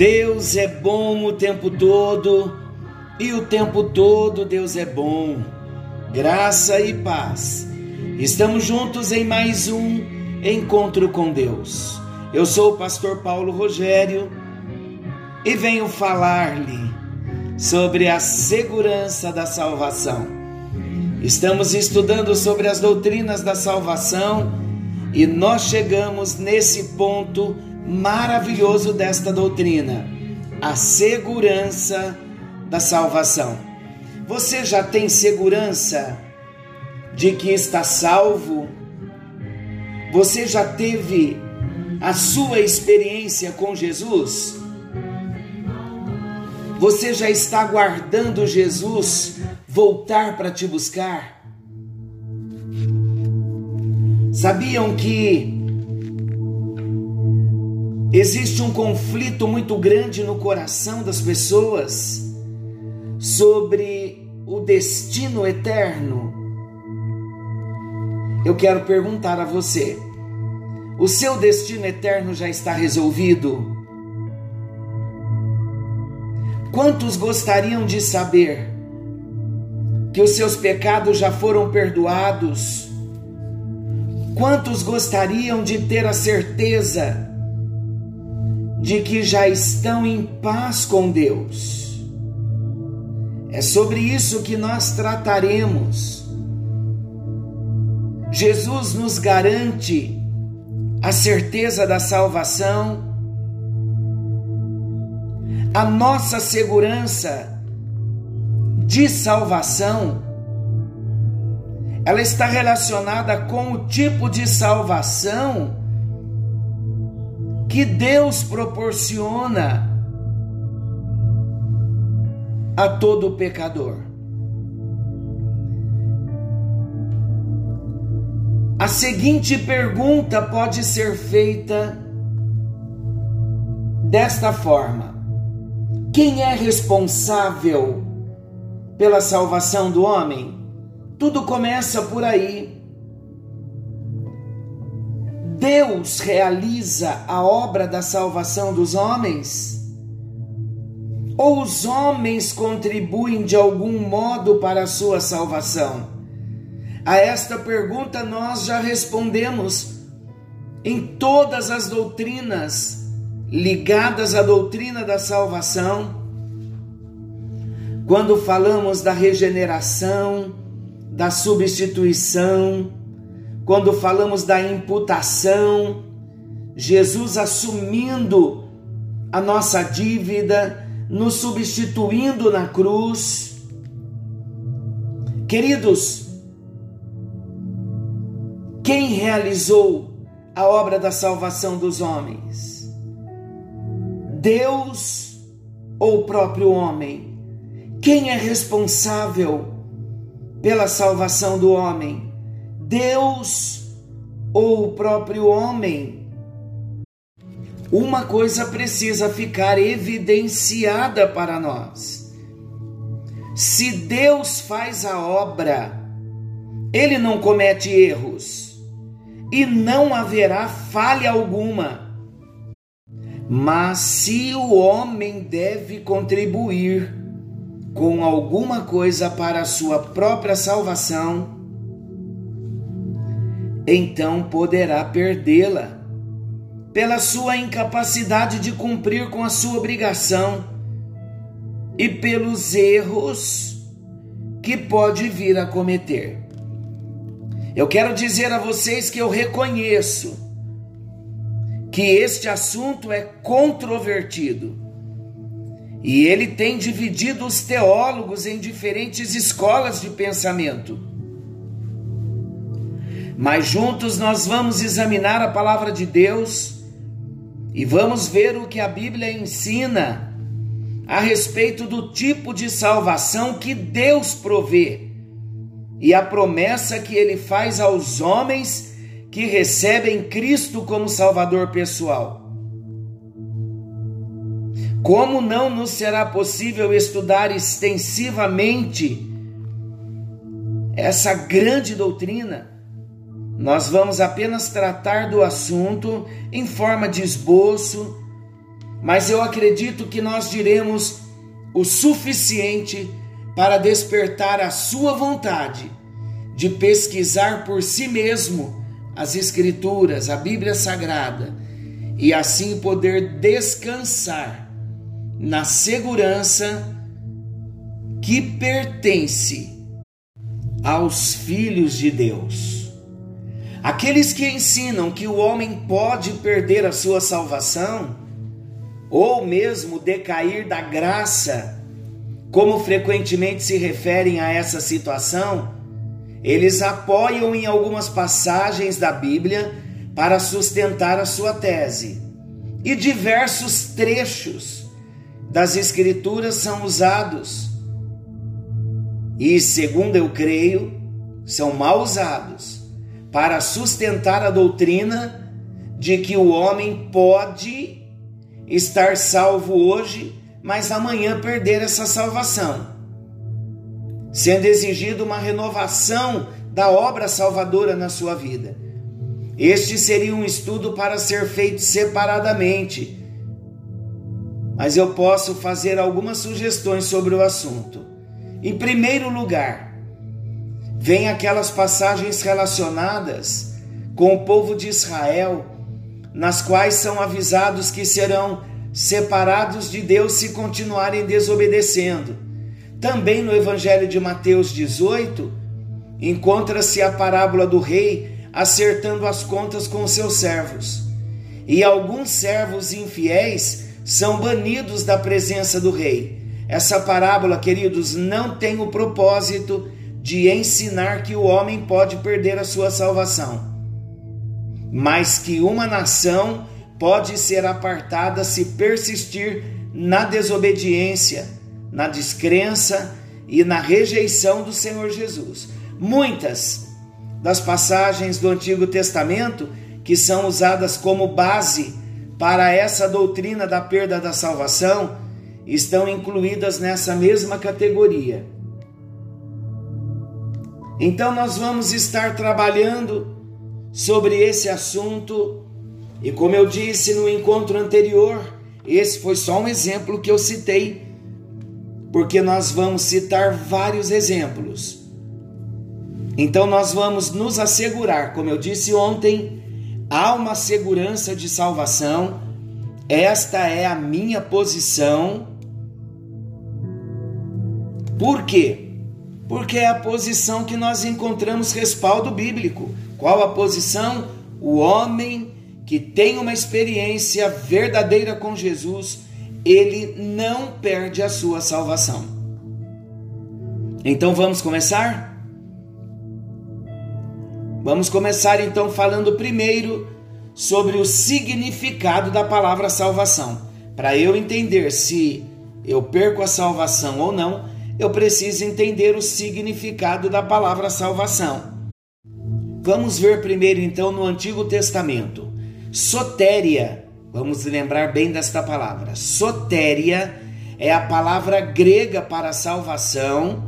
Deus é bom o tempo todo e o tempo todo Deus é bom. Graça e paz. Estamos juntos em mais um encontro com Deus. Eu sou o pastor Paulo Rogério e venho falar-lhe sobre a segurança da salvação. Estamos estudando sobre as doutrinas da salvação e nós chegamos nesse ponto maravilhoso desta doutrina, a segurança da salvação. Você já tem segurança de que está salvo? Você já teve a sua experiência com Jesus? Você já está aguardando Jesus voltar para te buscar? Sabiam que Existe um conflito muito grande no coração das pessoas sobre o destino eterno. Eu quero perguntar a você: o seu destino eterno já está resolvido? Quantos gostariam de saber que os seus pecados já foram perdoados? Quantos gostariam de ter a certeza de que já estão em paz com Deus. É sobre isso que nós trataremos. Jesus nos garante a certeza da salvação, a nossa segurança de salvação, ela está relacionada com o tipo de salvação que Deus proporciona a todo pecador. A seguinte pergunta pode ser feita desta forma: Quem é responsável pela salvação do homem? Tudo começa por aí. Deus realiza a obra da salvação dos homens? Ou os homens contribuem de algum modo para a sua salvação? A esta pergunta nós já respondemos em todas as doutrinas ligadas à doutrina da salvação. Quando falamos da regeneração, da substituição, quando falamos da imputação, Jesus assumindo a nossa dívida, nos substituindo na cruz. Queridos, quem realizou a obra da salvação dos homens? Deus ou o próprio homem? Quem é responsável pela salvação do homem? Deus ou o próprio homem. Uma coisa precisa ficar evidenciada para nós. Se Deus faz a obra, ele não comete erros e não haverá falha alguma. Mas se o homem deve contribuir com alguma coisa para a sua própria salvação, então poderá perdê-la pela sua incapacidade de cumprir com a sua obrigação e pelos erros que pode vir a cometer. Eu quero dizer a vocês que eu reconheço que este assunto é controvertido e ele tem dividido os teólogos em diferentes escolas de pensamento. Mas juntos nós vamos examinar a palavra de Deus e vamos ver o que a Bíblia ensina a respeito do tipo de salvação que Deus provê e a promessa que ele faz aos homens que recebem Cristo como Salvador pessoal. Como não nos será possível estudar extensivamente essa grande doutrina? Nós vamos apenas tratar do assunto em forma de esboço mas eu acredito que nós diremos o suficiente para despertar a sua vontade de pesquisar por si mesmo as Escrituras, a Bíblia Sagrada, e assim poder descansar na segurança que pertence aos filhos de Deus. Aqueles que ensinam que o homem pode perder a sua salvação, ou mesmo decair da graça, como frequentemente se referem a essa situação, eles apoiam em algumas passagens da Bíblia para sustentar a sua tese. E diversos trechos das Escrituras são usados. E, segundo eu creio, são mal usados para sustentar a doutrina de que o homem pode estar salvo hoje, mas amanhã perder essa salvação. Sendo exigido uma renovação da obra salvadora na sua vida. Este seria um estudo para ser feito separadamente, mas eu posso fazer algumas sugestões sobre o assunto. Em primeiro lugar, vem aquelas passagens relacionadas com o povo de Israel nas quais são avisados que serão separados de Deus se continuarem desobedecendo. Também no Evangelho de Mateus 18, encontra-se a parábola do rei acertando as contas com seus servos. E alguns servos infiéis são banidos da presença do rei. Essa parábola, queridos, não tem o propósito de ensinar que o homem pode perder a sua salvação mas que uma nação pode ser apartada se persistir na desobediência, na descrença e na rejeição do Senhor Jesus. Muitas das passagens do Antigo Testamento que são usadas como base para essa doutrina da perda da salvação estão incluídas nessa mesma categoria. Então, nós vamos estar trabalhando sobre esse assunto. E como eu disse no encontro anterior, esse foi só um exemplo que eu citei, porque nós vamos citar vários exemplos. Então nós vamos nos assegurar, como eu disse ontem, há uma segurança de salvação. Esta é a minha posição. Por quê? Porque é a posição que nós encontramos respaldo bíblico. Qual a posição? O homem que tem uma experiência verdadeira com Jesus, ele não perde a sua salvação. Então vamos começar? Vamos começar então falando primeiro sobre o significado da palavra salvação. Para eu entender se eu perco a salvação ou não, eu preciso entender o significado da palavra salvação. Vamos ver primeiro então no Antigo Testamento. Sotéria, vamos lembrar bem desta palavra. Sotéria é a palavra grega para salvação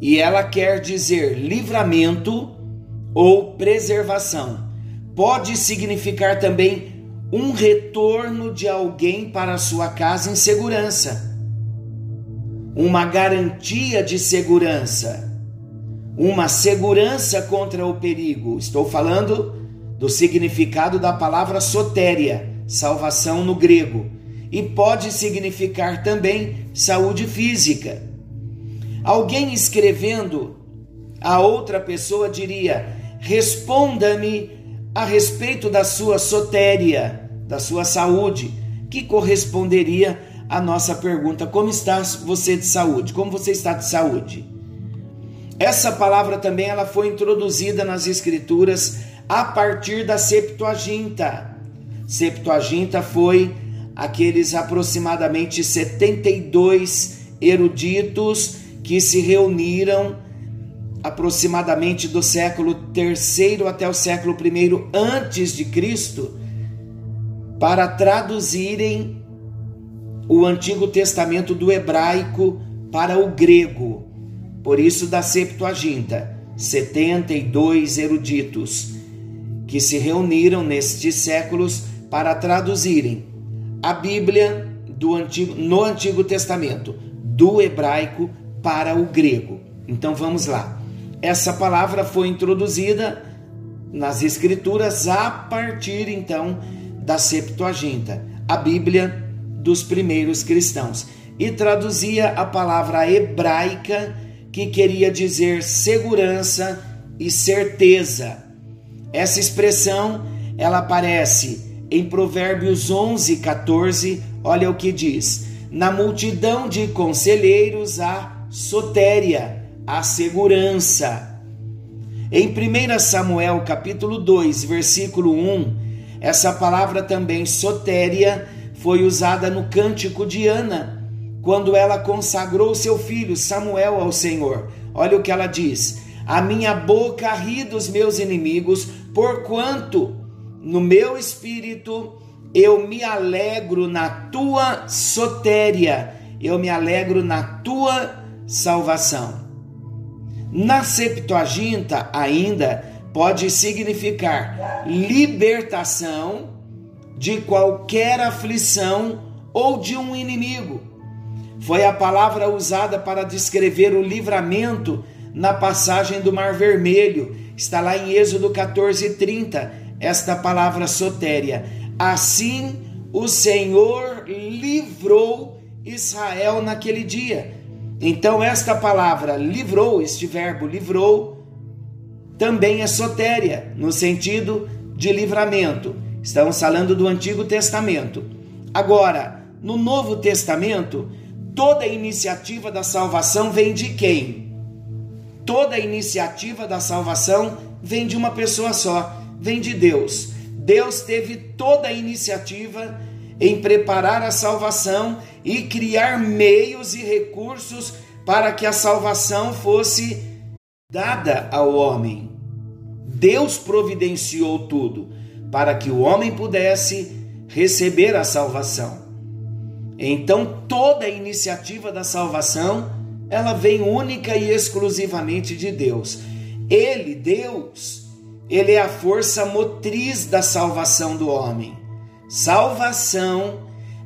e ela quer dizer livramento ou preservação. Pode significar também um retorno de alguém para sua casa em segurança, uma garantia de segurança uma segurança contra o perigo. Estou falando do significado da palavra sotéria, salvação no grego, e pode significar também saúde física. Alguém escrevendo a outra pessoa diria: Responda-me a respeito da sua sotéria, da sua saúde, que corresponderia à nossa pergunta: Como está você de saúde? Como você está de saúde? Essa palavra também ela foi introduzida nas escrituras a partir da Septuaginta. Septuaginta foi aqueles aproximadamente 72 eruditos que se reuniram aproximadamente do século terceiro até o século primeiro antes de Cristo para traduzirem o Antigo Testamento do hebraico para o grego. Por isso, da Septuaginta, 72 eruditos que se reuniram nestes séculos para traduzirem a Bíblia do Antigo, no Antigo Testamento, do hebraico para o grego. Então vamos lá. Essa palavra foi introduzida nas Escrituras a partir então da Septuaginta, a Bíblia dos primeiros cristãos, e traduzia a palavra hebraica que queria dizer segurança e certeza. Essa expressão ela aparece em Provérbios 11, 14. Olha o que diz: Na multidão de conselheiros há sotéria, a segurança. Em 1 Samuel capítulo 2, versículo 1, essa palavra também sotéria foi usada no cântico de Ana, quando ela consagrou seu filho Samuel ao Senhor. Olha o que ela diz: A minha boca ri dos meus inimigos, porquanto no meu espírito eu me alegro na tua sotéria, eu me alegro na tua salvação. Na Septuaginta, ainda pode significar libertação de qualquer aflição ou de um inimigo. Foi a palavra usada para descrever o livramento na passagem do Mar Vermelho. Está lá em Êxodo 14:30, esta palavra sotéria. Assim o Senhor livrou Israel naquele dia. Então, esta palavra livrou, este verbo livrou, também é sotéria, no sentido de livramento. Estamos falando do Antigo Testamento. Agora, no Novo Testamento, toda iniciativa da salvação vem de quem? Toda iniciativa da salvação vem de uma pessoa só, vem de Deus. Deus teve toda a iniciativa em preparar a salvação e criar meios e recursos para que a salvação fosse dada ao homem. Deus providenciou tudo para que o homem pudesse receber a salvação. Então, toda a iniciativa da salvação, ela vem única e exclusivamente de Deus. Ele, Deus, ele é a força motriz da salvação do homem. Salvação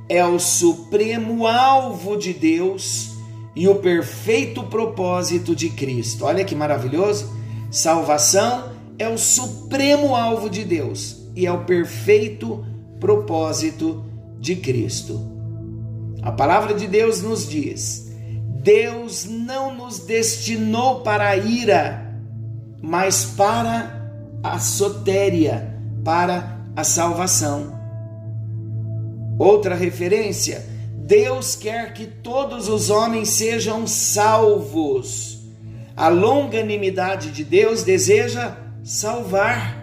é o supremo alvo de Deus e o perfeito propósito de Cristo. Olha que maravilhoso! Salvação é o supremo alvo de Deus e é o perfeito propósito de Cristo. A palavra de Deus nos diz: Deus não nos destinou para a ira, mas para a sotéria, para a salvação. Outra referência: Deus quer que todos os homens sejam salvos. A longanimidade de Deus deseja salvar,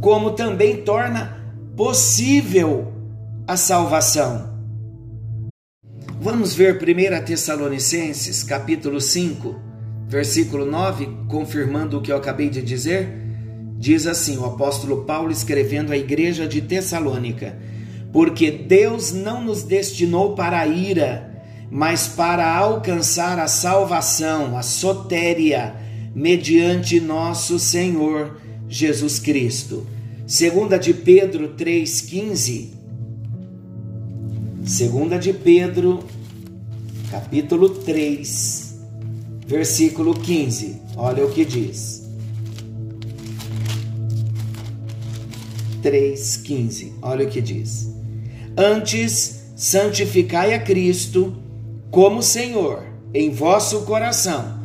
como também torna possível a salvação. Vamos ver 1 Tessalonicenses, capítulo 5, versículo 9, confirmando o que eu acabei de dizer. Diz assim o apóstolo Paulo escrevendo à igreja de Tessalônica: porque Deus não nos destinou para a ira, mas para alcançar a salvação, a sotéria, mediante nosso Senhor Jesus Cristo. Segunda de Pedro 3:15. Segunda de Pedro, capítulo 3, versículo 15. Olha o que diz. 3:15. Olha o que diz. Antes, santificai a Cristo como Senhor em vosso coração,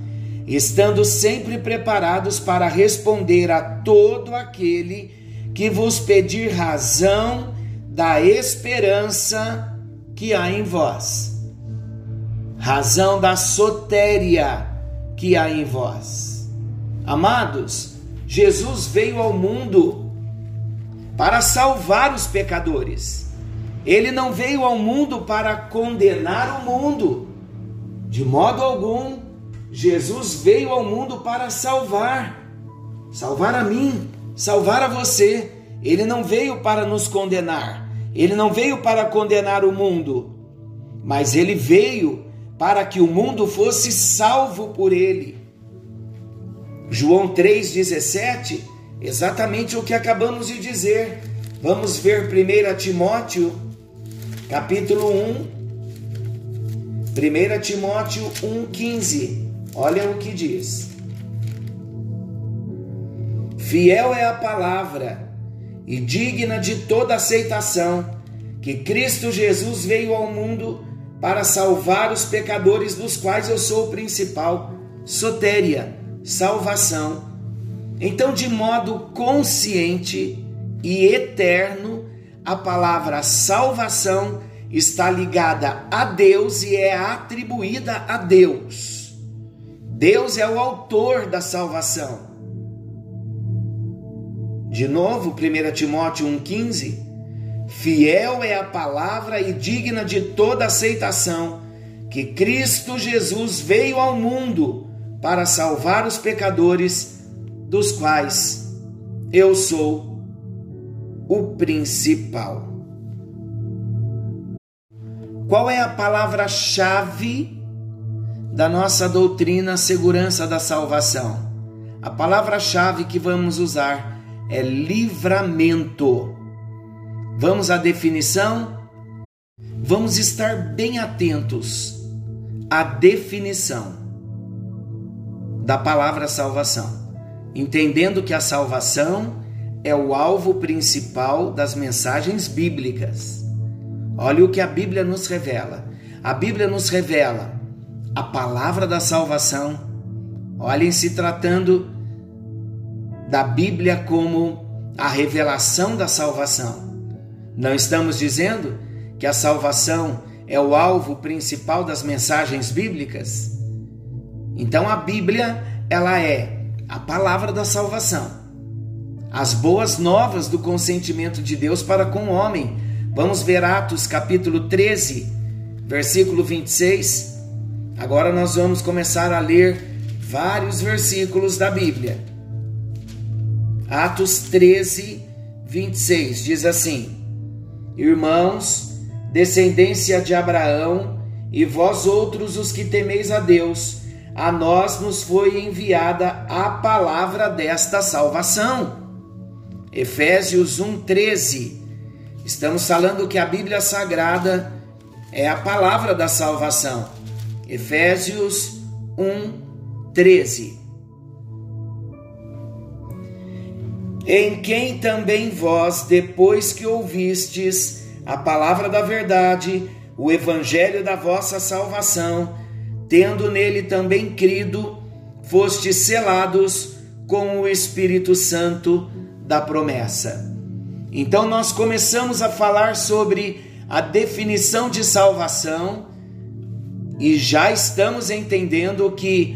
estando sempre preparados para responder a todo aquele que vos pedir razão da esperança que há em vós. Razão da sotéria que há em vós. Amados, Jesus veio ao mundo para salvar os pecadores. Ele não veio ao mundo para condenar o mundo. De modo algum, Jesus veio ao mundo para salvar. Salvar a mim, salvar a você. Ele não veio para nos condenar. Ele não veio para condenar o mundo. Mas ele veio para que o mundo fosse salvo por ele. João 3,17, exatamente o que acabamos de dizer Vamos ver 1 Timóteo, capítulo 1. 1 Timóteo 1,15. Olha o que diz. Fiel é a palavra e digna de toda aceitação que Cristo Jesus veio ao mundo para salvar os pecadores, dos quais eu sou o principal. Sotéria, salvação. Então, de modo consciente e eterno, a palavra salvação está ligada a Deus e é atribuída a Deus. Deus é o autor da salvação. De novo, 1 Timóteo 1,15 Fiel é a palavra e digna de toda aceitação que Cristo Jesus veio ao mundo para salvar os pecadores, dos quais eu sou o principal. Qual é a palavra-chave da nossa doutrina segurança da salvação? A palavra-chave que vamos usar é livramento. Vamos à definição? Vamos estar bem atentos à definição da palavra salvação, entendendo que a salvação é o alvo principal das mensagens bíblicas. Olha o que a Bíblia nos revela. A Bíblia nos revela a palavra da salvação. Olhem, se tratando da Bíblia como a revelação da salvação. Não estamos dizendo que a salvação é o alvo principal das mensagens bíblicas? Então a Bíblia, ela é a palavra da salvação. As boas novas do consentimento de Deus para com o homem. Vamos ver Atos capítulo 13, versículo 26. Agora nós vamos começar a ler vários versículos da Bíblia. Atos 13, 26 diz assim: Irmãos, descendência de Abraão, e vós outros os que temeis a Deus, a nós nos foi enviada a palavra desta salvação. Efésios 1:13. Estamos falando que a Bíblia Sagrada é a palavra da salvação. Efésios 1:13. em quem também vós, depois que ouvistes a palavra da verdade, o evangelho da vossa salvação, tendo nele também crido, fostes selados com o Espírito Santo da promessa. Então nós começamos a falar sobre a definição de salvação e já estamos entendendo que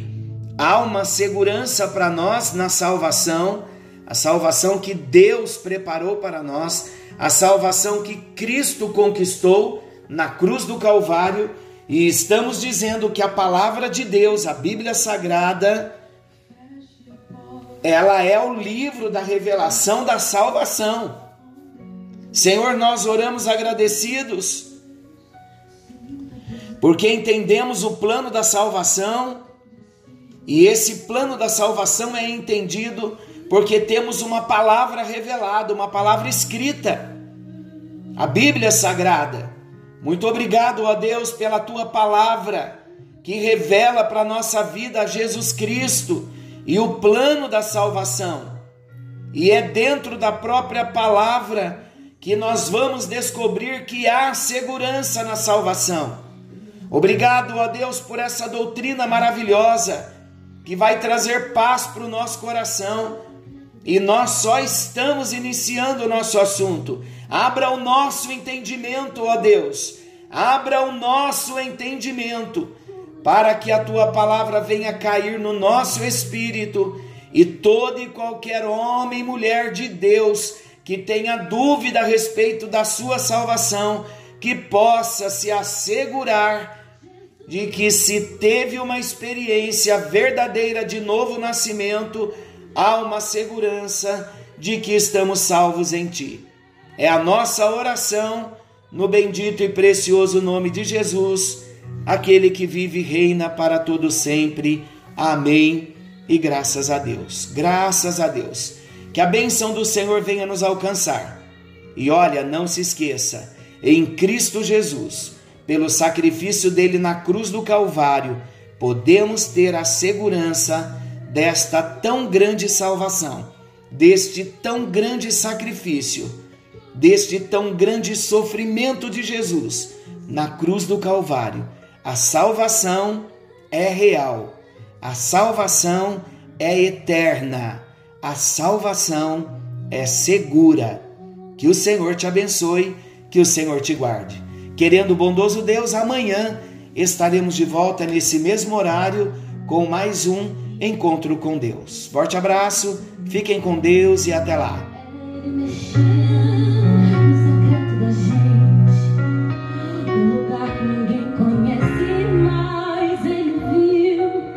há uma segurança para nós na salvação a salvação que Deus preparou para nós, a salvação que Cristo conquistou na cruz do Calvário, e estamos dizendo que a palavra de Deus, a Bíblia Sagrada, ela é o livro da revelação da salvação. Senhor, nós oramos agradecidos, porque entendemos o plano da salvação, e esse plano da salvação é entendido porque temos uma palavra revelada, uma palavra escrita, a Bíblia Sagrada. Muito obrigado, ó Deus, pela tua palavra que revela para a nossa vida Jesus Cristo e o plano da salvação. E é dentro da própria palavra que nós vamos descobrir que há segurança na salvação. Obrigado, ó Deus, por essa doutrina maravilhosa que vai trazer paz para o nosso coração e nós só estamos iniciando o nosso assunto. Abra o nosso entendimento, ó Deus. Abra o nosso entendimento para que a tua palavra venha cair no nosso espírito e todo e qualquer homem e mulher de Deus que tenha dúvida a respeito da sua salvação, que possa se assegurar de que se teve uma experiência verdadeira de novo nascimento, há uma segurança de que estamos salvos em Ti. É a nossa oração no bendito e precioso nome de Jesus, aquele que vive e reina para todo sempre. Amém. E graças a Deus. Graças a Deus. Que a benção do Senhor venha nos alcançar. E olha, não se esqueça, em Cristo Jesus, pelo sacrifício dele na cruz do Calvário, podemos ter a segurança desta tão grande salvação, deste tão grande sacrifício, deste tão grande sofrimento de Jesus na cruz do Calvário. A salvação é real, a salvação é eterna, a salvação é segura. Que o Senhor te abençoe, que o Senhor te guarde. Querendo o bondoso Deus, amanhã estaremos de volta nesse mesmo horário com mais um encontro com Deus. Forte abraço, fiquem com Deus e até lá.